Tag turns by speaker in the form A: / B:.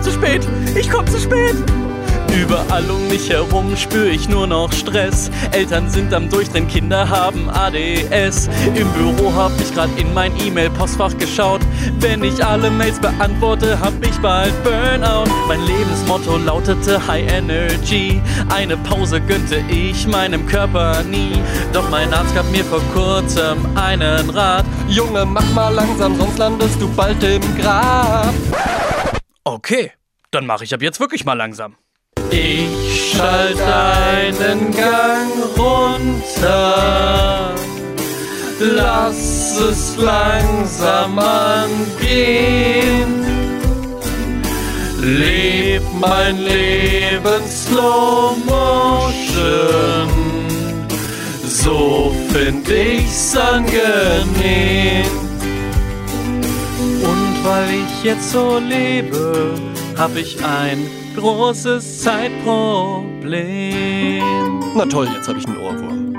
A: komm zu spät. Ich komm zu spät. Überall um mich herum spür ich nur noch Stress. Eltern sind am Durchdrehen, Kinder haben ADS. Im Büro hab ich grad in mein E-Mail-Postfach geschaut. Wenn ich alle Mails beantworte, hab ich bald Burnout. Mein Lebensmotto lautete High Energy. Eine Pause gönnte ich meinem Körper nie. Doch mein Arzt gab mir vor kurzem einen Rat.
B: Junge, mach mal langsam, sonst landest du bald im Grab.
A: Okay, dann mache ich ab jetzt wirklich mal langsam.
B: Ich schalte einen Gang runter, lass es langsam angehen. Leb mein Leben Slow Motion, so find ich's angenehm.
A: Weil ich jetzt so lebe, hab ich ein großes Zeitproblem.
B: Na toll, jetzt habe ich einen Ohrwurm.